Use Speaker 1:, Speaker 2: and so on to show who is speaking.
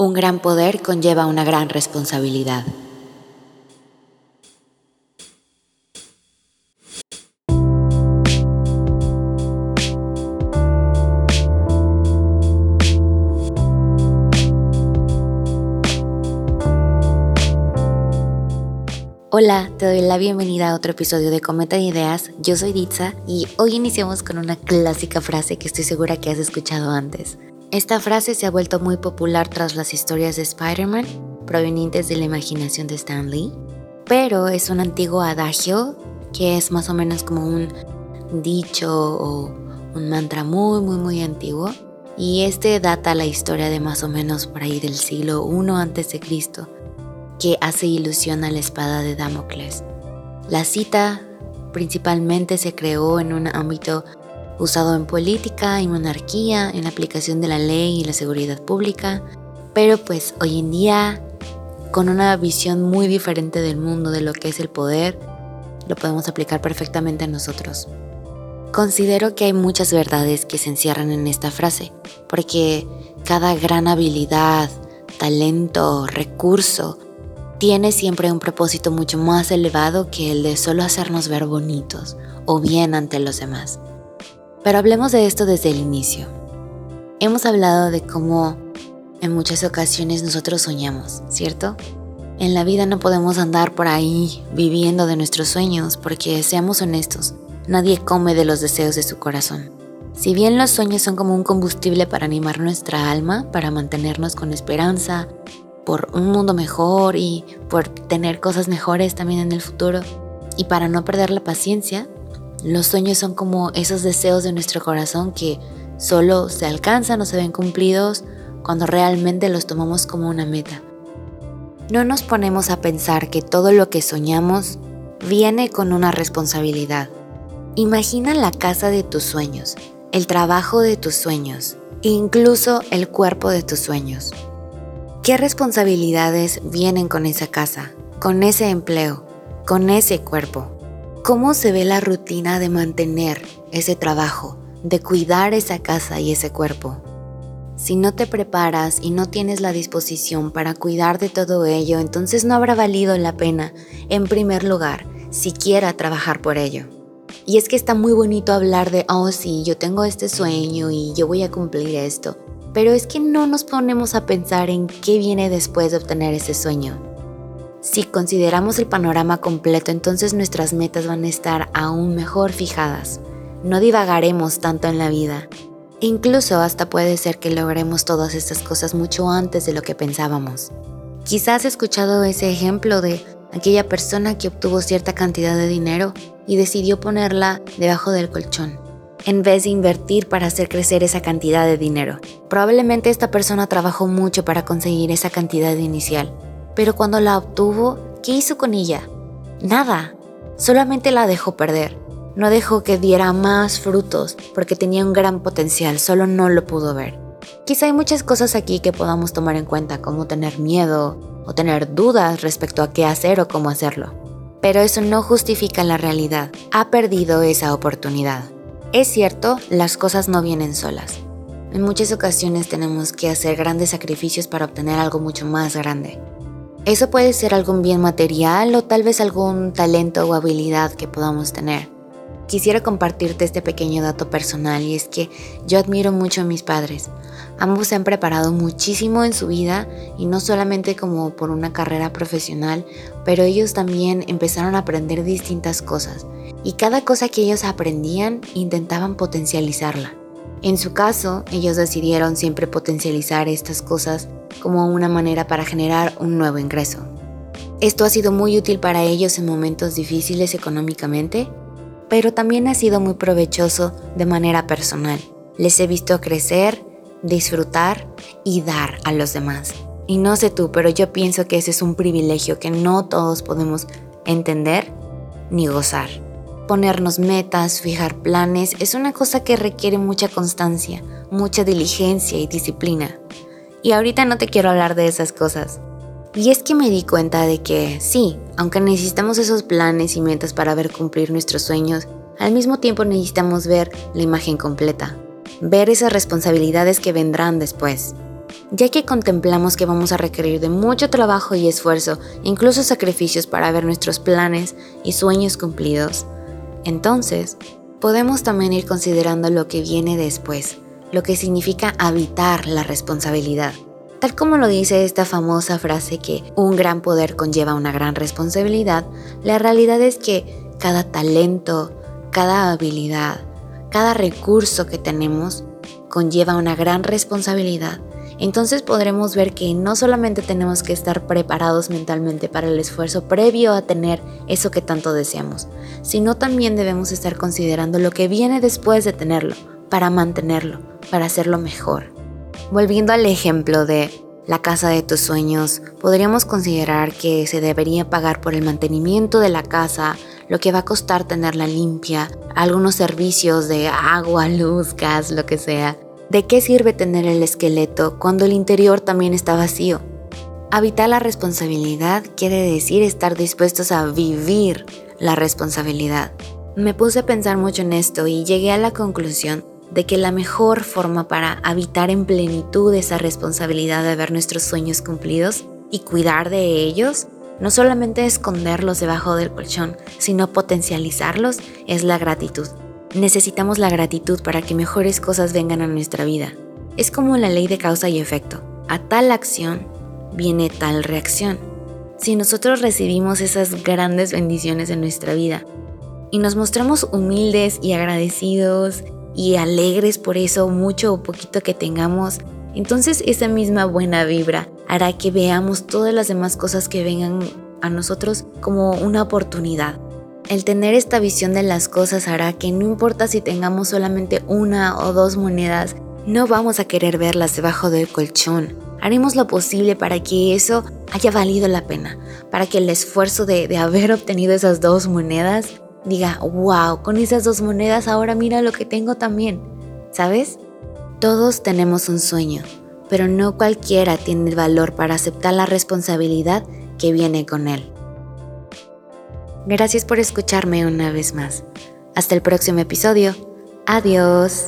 Speaker 1: Un gran poder conlleva una gran responsabilidad. Hola, te doy la bienvenida a otro episodio de Cometa de Ideas. Yo soy Ditza y hoy iniciamos con una clásica frase que estoy segura que has escuchado antes. Esta frase se ha vuelto muy popular tras las historias de Spider-Man provenientes de la imaginación de Stan Lee, pero es un antiguo adagio que es más o menos como un dicho o un mantra muy muy muy antiguo y este data la historia de más o menos por ahí del siglo I Cristo que hace ilusión a la espada de Damocles. La cita principalmente se creó en un ámbito usado en política y monarquía, en la aplicación de la ley y la seguridad pública, pero pues hoy en día, con una visión muy diferente del mundo, de lo que es el poder, lo podemos aplicar perfectamente a nosotros. Considero que hay muchas verdades que se encierran en esta frase, porque cada gran habilidad, talento, recurso, tiene siempre un propósito mucho más elevado que el de solo hacernos ver bonitos o bien ante los demás. Pero hablemos de esto desde el inicio. Hemos hablado de cómo en muchas ocasiones nosotros soñamos, ¿cierto? En la vida no podemos andar por ahí viviendo de nuestros sueños porque, seamos honestos, nadie come de los deseos de su corazón. Si bien los sueños son como un combustible para animar nuestra alma, para mantenernos con esperanza, por un mundo mejor y por tener cosas mejores también en el futuro, y para no perder la paciencia, los sueños son como esos deseos de nuestro corazón que solo se alcanzan o se ven cumplidos cuando realmente los tomamos como una meta. No nos ponemos a pensar que todo lo que soñamos viene con una responsabilidad. Imagina la casa de tus sueños, el trabajo de tus sueños, incluso el cuerpo de tus sueños. ¿Qué responsabilidades vienen con esa casa, con ese empleo, con ese cuerpo? ¿Cómo se ve la rutina de mantener ese trabajo, de cuidar esa casa y ese cuerpo? Si no te preparas y no tienes la disposición para cuidar de todo ello, entonces no habrá valido la pena, en primer lugar, siquiera trabajar por ello. Y es que está muy bonito hablar de, oh sí, yo tengo este sueño y yo voy a cumplir esto, pero es que no nos ponemos a pensar en qué viene después de obtener ese sueño. Si consideramos el panorama completo, entonces nuestras metas van a estar aún mejor fijadas. No divagaremos tanto en la vida. E incluso hasta puede ser que logremos todas estas cosas mucho antes de lo que pensábamos. Quizás has escuchado ese ejemplo de aquella persona que obtuvo cierta cantidad de dinero y decidió ponerla debajo del colchón, en vez de invertir para hacer crecer esa cantidad de dinero. Probablemente esta persona trabajó mucho para conseguir esa cantidad inicial, pero cuando la obtuvo, ¿qué hizo con ella? Nada. Solamente la dejó perder. No dejó que diera más frutos porque tenía un gran potencial, solo no lo pudo ver. Quizá hay muchas cosas aquí que podamos tomar en cuenta, como tener miedo o tener dudas respecto a qué hacer o cómo hacerlo. Pero eso no justifica la realidad. Ha perdido esa oportunidad. Es cierto, las cosas no vienen solas. En muchas ocasiones tenemos que hacer grandes sacrificios para obtener algo mucho más grande. Eso puede ser algún bien material o tal vez algún talento o habilidad que podamos tener. Quisiera compartirte este pequeño dato personal y es que yo admiro mucho a mis padres. Ambos se han preparado muchísimo en su vida y no solamente como por una carrera profesional, pero ellos también empezaron a aprender distintas cosas y cada cosa que ellos aprendían intentaban potencializarla. En su caso, ellos decidieron siempre potencializar estas cosas como una manera para generar un nuevo ingreso. Esto ha sido muy útil para ellos en momentos difíciles económicamente, pero también ha sido muy provechoso de manera personal. Les he visto crecer, disfrutar y dar a los demás. Y no sé tú, pero yo pienso que ese es un privilegio que no todos podemos entender ni gozar ponernos metas, fijar planes, es una cosa que requiere mucha constancia, mucha diligencia y disciplina. Y ahorita no te quiero hablar de esas cosas. Y es que me di cuenta de que sí, aunque necesitamos esos planes y metas para ver cumplir nuestros sueños, al mismo tiempo necesitamos ver la imagen completa, ver esas responsabilidades que vendrán después. ya que contemplamos que vamos a requerir de mucho trabajo y esfuerzo, incluso sacrificios para ver nuestros planes y sueños cumplidos. Entonces, podemos también ir considerando lo que viene después, lo que significa habitar la responsabilidad. Tal como lo dice esta famosa frase que un gran poder conlleva una gran responsabilidad, la realidad es que cada talento, cada habilidad, cada recurso que tenemos conlleva una gran responsabilidad entonces podremos ver que no solamente tenemos que estar preparados mentalmente para el esfuerzo previo a tener eso que tanto deseamos, sino también debemos estar considerando lo que viene después de tenerlo, para mantenerlo, para hacerlo mejor. Volviendo al ejemplo de la casa de tus sueños, podríamos considerar que se debería pagar por el mantenimiento de la casa, lo que va a costar tenerla limpia, algunos servicios de agua, luz, gas, lo que sea, ¿De qué sirve tener el esqueleto cuando el interior también está vacío? Habitar la responsabilidad quiere decir estar dispuestos a vivir la responsabilidad. Me puse a pensar mucho en esto y llegué a la conclusión de que la mejor forma para habitar en plenitud esa responsabilidad de ver nuestros sueños cumplidos y cuidar de ellos, no solamente esconderlos debajo del colchón, sino potencializarlos, es la gratitud. Necesitamos la gratitud para que mejores cosas vengan a nuestra vida. Es como la ley de causa y efecto. A tal acción viene tal reacción. Si nosotros recibimos esas grandes bendiciones en nuestra vida y nos mostramos humildes y agradecidos y alegres por eso, mucho o poquito que tengamos, entonces esa misma buena vibra hará que veamos todas las demás cosas que vengan a nosotros como una oportunidad el tener esta visión de las cosas hará que no importa si tengamos solamente una o dos monedas, no vamos a querer verlas debajo del colchón. Haremos lo posible para que eso haya valido la pena, para que el esfuerzo de, de haber obtenido esas dos monedas diga, wow, con esas dos monedas ahora mira lo que tengo también, ¿sabes? Todos tenemos un sueño, pero no cualquiera tiene el valor para aceptar la responsabilidad que viene con él. Gracias por escucharme una vez más. Hasta el próximo episodio. Adiós.